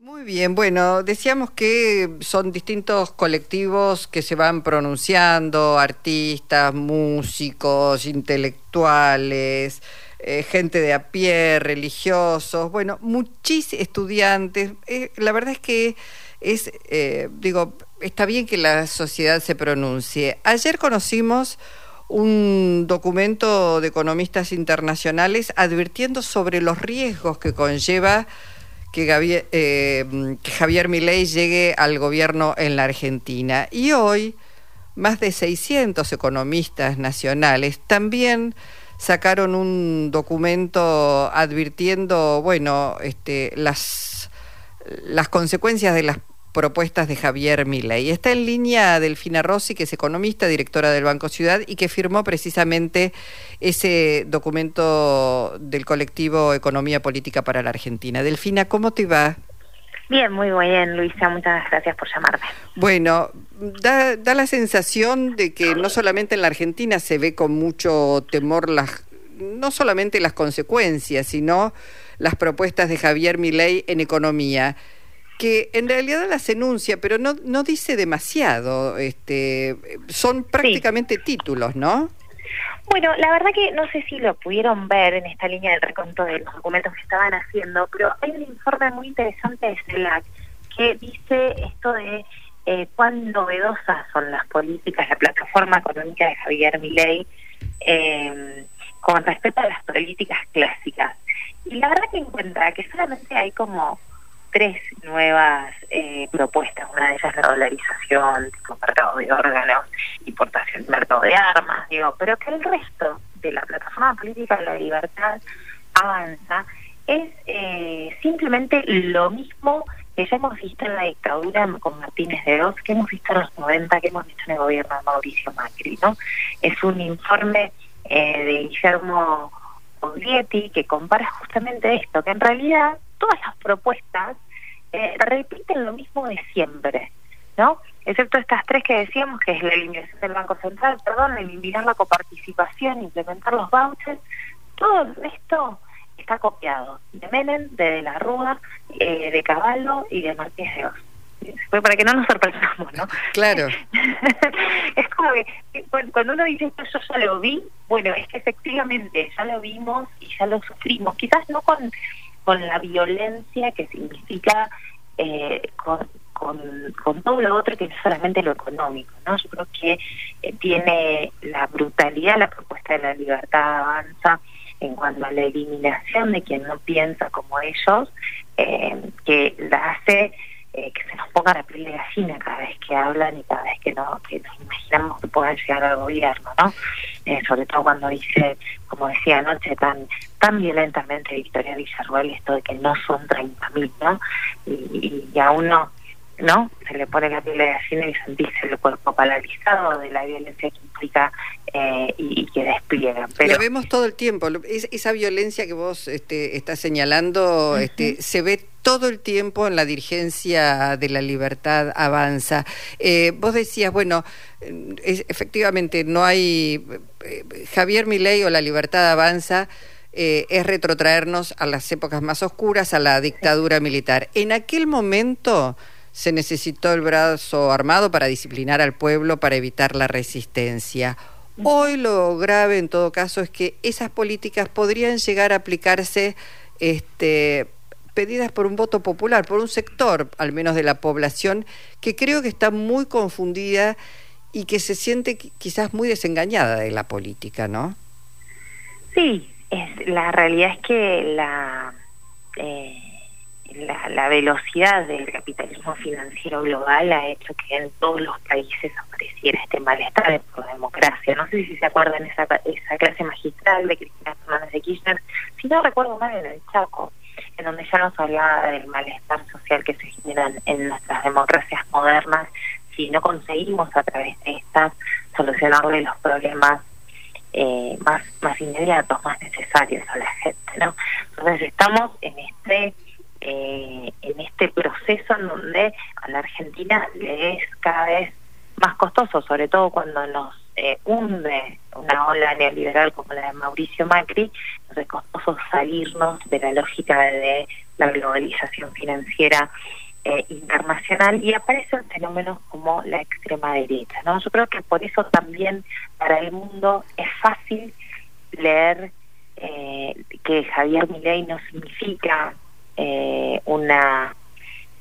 Muy bien, bueno, decíamos que son distintos colectivos que se van pronunciando, artistas, músicos, intelectuales, eh, gente de a pie, religiosos, bueno, muchísimos estudiantes. Eh, la verdad es que es, eh, digo, está bien que la sociedad se pronuncie. Ayer conocimos un documento de economistas internacionales advirtiendo sobre los riesgos que conlleva que eh, que Javier Milei llegue al gobierno en la Argentina. Y hoy, más de 600 economistas nacionales también sacaron un documento advirtiendo, bueno, este, las, las consecuencias de las propuestas de Javier Milei. Está en línea Delfina Rossi, que es economista, directora del Banco Ciudad y que firmó precisamente ese documento del colectivo Economía Política para la Argentina. Delfina, ¿cómo te va? Bien, muy bien, Luisa, muchas gracias por llamarme. Bueno, da, da la sensación de que no solamente en la Argentina se ve con mucho temor las, no solamente las consecuencias, sino las propuestas de Javier Milei en economía que en realidad las enuncia, pero no, no dice demasiado. Este, son prácticamente títulos, ¿no? Bueno, la verdad que no sé si lo pudieron ver en esta línea del reconto de los documentos que estaban haciendo, pero hay un informe muy interesante de CELAC que dice esto de eh, cuán novedosas son las políticas, la plataforma económica de Javier Milei eh, con respecto a las políticas clásicas. Y la verdad que encuentra que solamente hay como tres nuevas eh, propuestas. Una de ellas la dolarización, tipo mercado de órganos, importación, mercado de armas, digo, pero que el resto de la plataforma política de la libertad avanza es eh, simplemente lo mismo que ya hemos visto en la dictadura con Martínez de Oz, que hemos visto en los 90, que hemos visto en el gobierno de Mauricio Macri, ¿no? Es un informe eh, de Guillermo Oglietti que compara justamente esto, que en realidad todas las propuestas eh, repiten lo mismo de siempre, ¿no? Excepto estas tres que decíamos, que es la eliminación del Banco Central, perdón, eliminar la coparticipación, implementar los vouchers, todo esto está copiado de Menem, de De la Rúa, eh, de Caballo y de Martínez de Oz. Fue para que no nos sorprendamos, ¿no? Claro. es como que cuando uno dice esto yo ya lo vi, bueno, es que efectivamente ya lo vimos y ya lo sufrimos. Quizás no con con la violencia que significa eh, con, con, todo lo otro que no solamente lo económico, ¿no? Yo creo que eh, tiene la brutalidad la propuesta de la libertad avanza en cuanto a la eliminación de quien no piensa como ellos, eh, que la hace eh, que se nos ponga la piel de gallina cada vez que hablan y cada vez que, no, que nos imaginamos que puedan llegar al gobierno, ¿no? Sobre todo cuando dice, como decía anoche, tan tan violentamente Victoria Villarruel esto de que no son 30.000, ¿no? Y, y, a uno, ¿no? Se le pone la piel de gallina y sentirse el cuerpo paralizado de la violencia que implica eh, y, que despliegan. Pero... Lo vemos todo el tiempo. esa violencia que vos este, estás señalando este, se ve todo el tiempo en la dirigencia de la libertad avanza. Eh, vos decías, bueno, efectivamente no hay eh, Javier Milei o la libertad avanza. Es retrotraernos a las épocas más oscuras, a la dictadura militar. En aquel momento se necesitó el brazo armado para disciplinar al pueblo, para evitar la resistencia. Hoy lo grave en todo caso es que esas políticas podrían llegar a aplicarse este, pedidas por un voto popular, por un sector al menos de la población que creo que está muy confundida y que se siente quizás muy desengañada de la política, ¿no? Sí, es, la realidad es que la... Eh la, velocidad del capitalismo financiero global ha hecho que en todos los países apareciera este malestar por la democracia. No sé si se acuerdan esa, esa clase magistral de Cristina Fernández de Kirchner, si no recuerdo mal en el Chaco, en donde ya nos hablaba del malestar social que se genera en nuestras democracias modernas si no conseguimos a través de estas solucionarle los problemas eh, más más inmediatos, más necesarios a la gente, ¿no? Entonces estamos en este eh, en este proceso en donde a la Argentina le es cada vez más costoso, sobre todo cuando nos eh, hunde una ola neoliberal como la de Mauricio Macri, nos es costoso salirnos de la lógica de la globalización financiera eh, internacional y aparecen fenómenos como la extrema derecha. ¿no? Yo creo que por eso también para el mundo es fácil leer eh, que Javier Milei no significa eh, una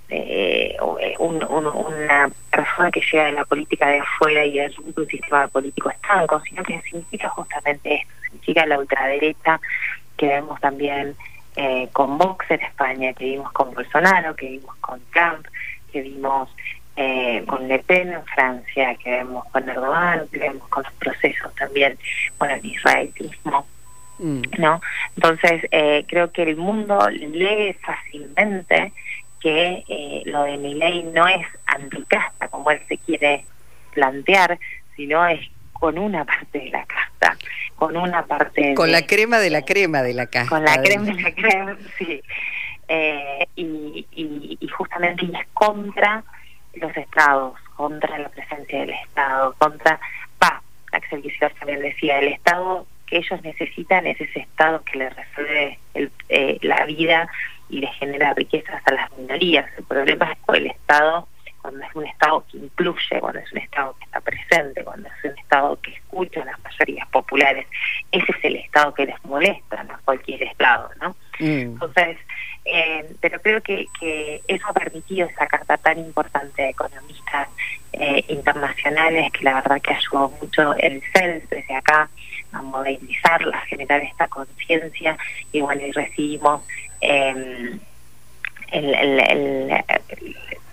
eh, una persona que llega de la política de afuera y es un sistema político estanco, sino que significa justamente esto, significa la ultraderecha que vemos también eh, con Vox en España, que vimos con Bolsonaro, que vimos con Trump, que vimos eh, con Le Pen en Francia, que vemos con Erdogan, que vemos con los procesos también, bueno, el israelismo. Mm. ¿no? Entonces, eh, creo que el mundo lee fácilmente que eh, lo de mi ley no es anticasta como él se quiere plantear, sino es con una parte de la casta, con una parte... Con la crema de la crema de la casta. Con la crema de la crema, sí. Eh, y, y, justamente es contra los estados, contra la presencia del Estado, contra... Va, Axel Kicillof también decía, el Estado que ellos necesitan es ese Estado que les resuelve el, eh, la vida y le genera riquezas a las minorías. El problema es que el Estado, cuando es un Estado que incluye, cuando es un Estado que está presente, cuando es un Estado que escucha a las mayorías populares, ese es el Estado que les molesta, no cualquier Estado, ¿no? Mm. Entonces, eh, pero creo que, que eso ha permitido esa carta tan importante de economistas eh, internacionales que la verdad que ayudó mucho el CELS desde acá a modernizarla, a generar esta conciencia y bueno, y recibimos eh, el,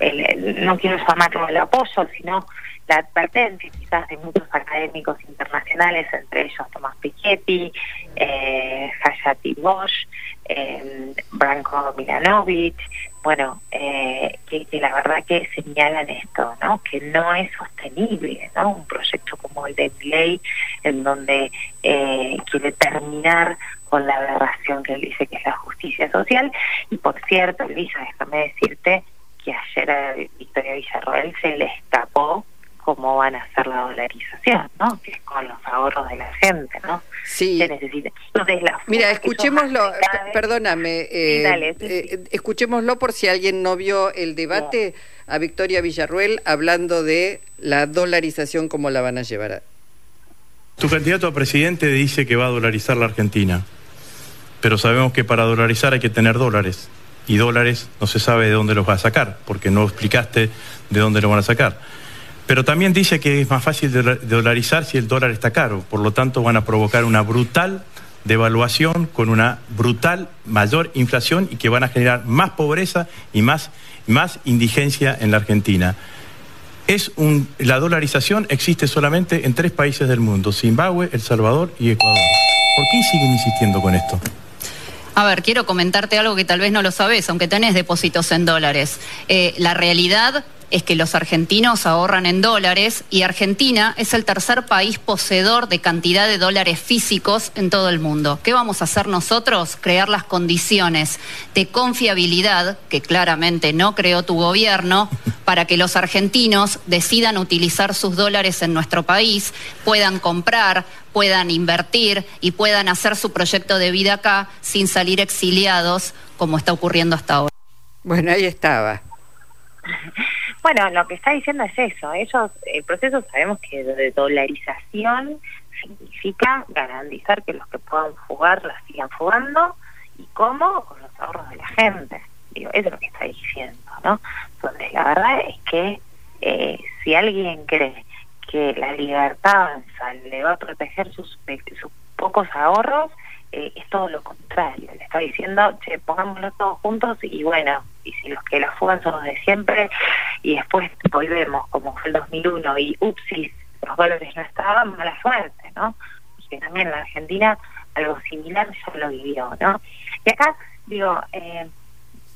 el, no quiero llamarlo el apoyo, sino la advertencia quizás de muchos académicos internacionales, entre ellos Tomás Piketty, eh, Hayati Bosch, eh, Branko Milanovic, bueno, eh, que, la verdad que señalan esto, ¿no? Que no es sostenible, ¿no? Un proyecto como el de ley en donde eh, quiere terminar con la aberración que él dice que es la justicia social. Y por cierto, Luisa, déjame decirte que ayer a Victoria Villarroel se le escapó cómo van a hacer la dolarización, ¿no? Que es con los ahorros de la gente, ¿no? Sí. Se necesita. Mira, escuchémoslo, perdóname, eh, eh, escuchémoslo por si alguien no vio el debate a Victoria Villarruel hablando de la dolarización, cómo la van a llevar. Tu candidato a presidente dice que va a dolarizar la Argentina, pero sabemos que para dolarizar hay que tener dólares y dólares no se sabe de dónde los va a sacar, porque no explicaste de dónde los van a sacar. Pero también dice que es más fácil dolarizar si el dólar está caro. Por lo tanto, van a provocar una brutal devaluación con una brutal mayor inflación y que van a generar más pobreza y más, más indigencia en la Argentina. Es un, la dolarización existe solamente en tres países del mundo, Zimbabue, El Salvador y Ecuador. ¿Por qué siguen insistiendo con esto? A ver, quiero comentarte algo que tal vez no lo sabes, aunque tenés depósitos en dólares. Eh, la realidad es que los argentinos ahorran en dólares y Argentina es el tercer país poseedor de cantidad de dólares físicos en todo el mundo. ¿Qué vamos a hacer nosotros? Crear las condiciones de confiabilidad, que claramente no creó tu gobierno, para que los argentinos decidan utilizar sus dólares en nuestro país, puedan comprar, puedan invertir y puedan hacer su proyecto de vida acá sin salir exiliados como está ocurriendo hasta ahora. Bueno, ahí estaba. Bueno, lo que está diciendo es eso. Ellos, el proceso sabemos que de dolarización significa garantizar que los que puedan fugar la sigan fugando y cómo con los ahorros de la gente. Digo, eso es lo que está diciendo, ¿no? Entonces, la verdad es que eh, si alguien cree que la libertad le va a proteger sus, sus pocos ahorros, eh, es todo lo contrario. Le está diciendo, che, pongámoslo todos juntos y bueno, y si los que la fugan son los de siempre, y después volvemos como fue el 2001 y upsis, los dólares no estaban, mala suerte, ¿no? Porque también la Argentina algo similar ya lo vivió, ¿no? Y acá, digo, eh,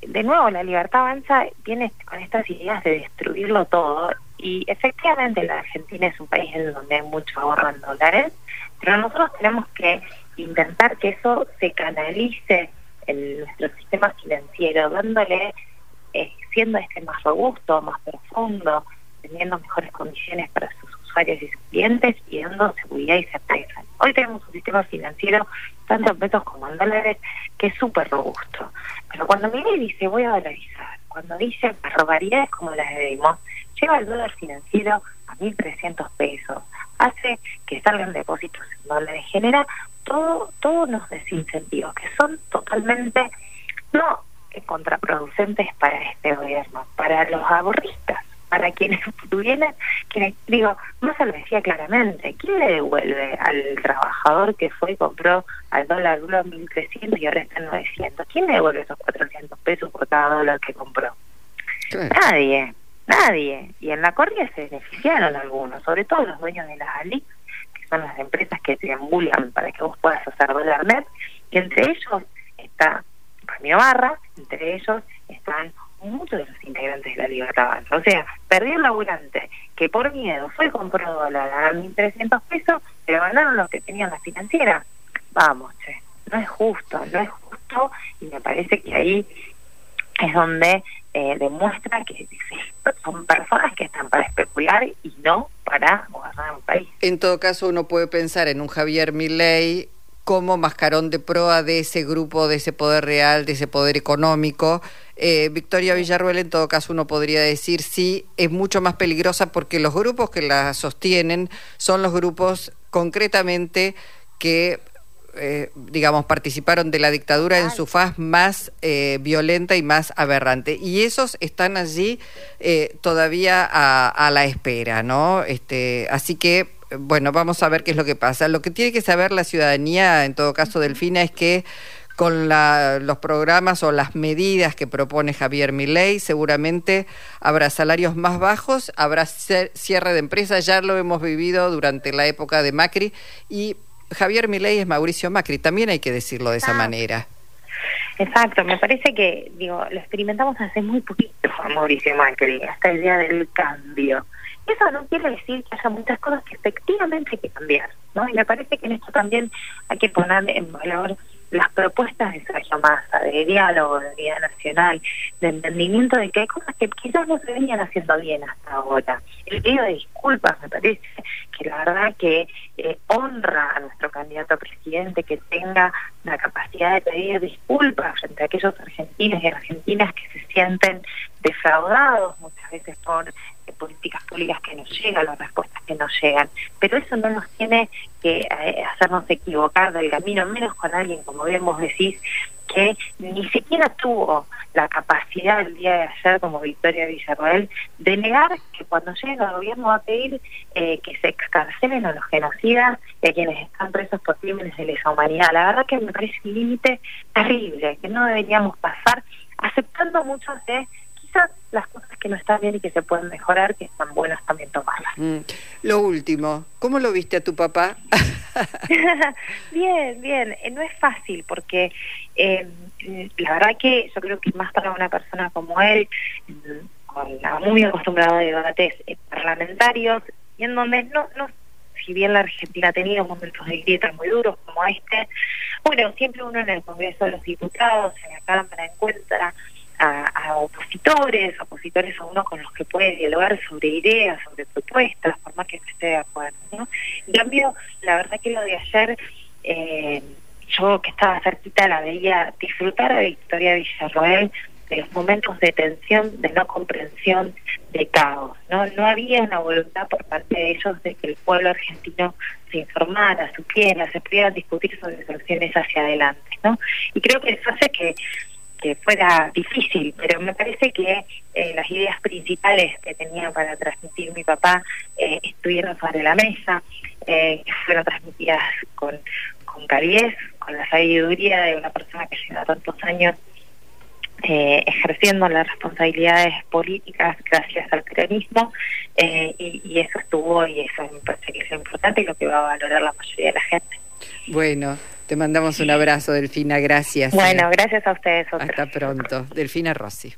de nuevo la libertad avanza viene con estas ideas de destruirlo todo y efectivamente la Argentina es un país en donde hay mucho ahorro en dólares, pero nosotros tenemos que intentar que eso se canalice en nuestro sistema financiero, dándole, eh, siendo este más robusto, más profundo, teniendo mejores condiciones para sus usuarios y sus clientes y dando seguridad y certeza. Hoy tenemos un sistema financiero, tanto en pesos como en dólares, que es súper robusto. Pero cuando mire dice voy a dolarizar, cuando dice barbaridades como las de Dimos, lleva el dólar financiero a 1.300 pesos, hace que salgan depósitos en dólares, genera todo, todos los desincentivos que son totalmente no contraproducentes para este gobierno, para los aborristas, para quienes tuvieran, quienes, digo, no se lo decía claramente, ¿quién le devuelve al trabajador que fue y compró al dólar duro 1.300 y ahora está en 900? ¿Quién le devuelve esos 400 pesos por cada dólar que compró? Nadie. Nadie. Y en la corrida se beneficiaron algunos, sobre todo los dueños de las ALIC, que son las empresas que te embulan para que vos puedas hacer dólar net, y entre ellos está Ramiro Barra, entre ellos están muchos de los integrantes de la Libertad O sea, perdió el laburante que por miedo fue compró dólar a 1.300 pesos, pero ganaron los que tenían la financiera. Vamos, che, no es justo, no es justo y me parece que ahí es donde eh, demuestra que son personas que están para especular y no para gobernar un país. En todo caso, uno puede pensar en un Javier Milei como mascarón de proa de ese grupo, de ese poder real, de ese poder económico. Eh, Victoria Villarruel, en todo caso, uno podría decir sí, es mucho más peligrosa porque los grupos que la sostienen son los grupos concretamente que eh, digamos, participaron de la dictadura en su faz más eh, violenta y más aberrante. Y esos están allí eh, todavía a, la espera, ¿no? Este, así que, bueno, vamos a ver qué es lo que pasa. Lo que tiene que saber la ciudadanía, en todo caso, Delfina, es que con los programas o las medidas que propone Javier Milei, seguramente habrá salarios más bajos, habrá cierre de empresas, ya lo hemos vivido durante la época de Macri y Javier Milei es Mauricio Macri, también hay que decirlo de esa manera. Exacto, me parece que, digo, lo experimentamos hace muy poquito con Mauricio Macri, esta idea del cambio. Eso no quiere decir que haya muchas cosas que efectivamente hay que cambiar, ¿no? Y me parece que en esto también hay que poner en valor las propuestas de Sergio Massa, de diálogo, de vida nacional, de entendimiento de que hay cosas que quizás no se venían haciendo bien hasta ahora. El pedido de disculpas me parece que la verdad que eh, honra a nuestro candidato a presidente que tenga la capacidad de pedir disculpas frente a aquellos argentinos y argentinas que se sienten defraudados muchas veces por políticas públicas que nos llegan, las respuestas que nos llegan. Pero eso no nos tiene que eh, hacernos equivocar del camino, menos con alguien, como vos decís, que ni siquiera tuvo la capacidad el día de ayer, como Victoria Villarroel, de negar que cuando llegue al gobierno va a pedir eh, que se excarcelen a los genocidas y a quienes están presos por crímenes de lesa humanidad. La verdad que me parece un límite terrible, que no deberíamos pasar aceptando muchos de las cosas que no están bien y que se pueden mejorar, que están buenas también tomarlas. Mm. Lo último, ¿cómo lo viste a tu papá? bien, bien. Eh, no es fácil porque eh, la verdad que yo creo que más para una persona como él, con la muy acostumbrada a debates eh, parlamentarios, y en donde no, no si bien la Argentina ha tenido momentos de grieta muy duros como este, bueno, siempre uno en el Congreso de los Diputados, en la Cámara encuentra a, opositores, opositores a uno con los que puede dialogar sobre ideas, sobre propuestas, por más que no esté de acuerdo. ¿no? En cambio, la verdad que lo de ayer, eh, yo que estaba cerquita la veía disfrutar a Victoria Villarroel de los momentos de tensión, de no comprensión, de caos. No, no había una voluntad por parte de ellos de que el pueblo argentino se informara, supiera, se pudiera discutir sobre soluciones hacia adelante. ¿no? Y creo que eso hace que que fuera difícil, pero me parece que eh, las ideas principales que tenía para transmitir mi papá eh, estuvieron sobre la mesa, eh, fueron transmitidas con, con calidez, con la sabiduría de una persona que lleva tantos años ejerciendo las responsabilidades políticas gracias al peronismo y, y, eso estuvo y eso me parece que es importante y lo que va a valorar la mayoría de la gente. Bueno, te mandamos un abrazo, Delfina, gracias. Bueno, gracias a ustedes. Hasta pronto. Delfina Rossi.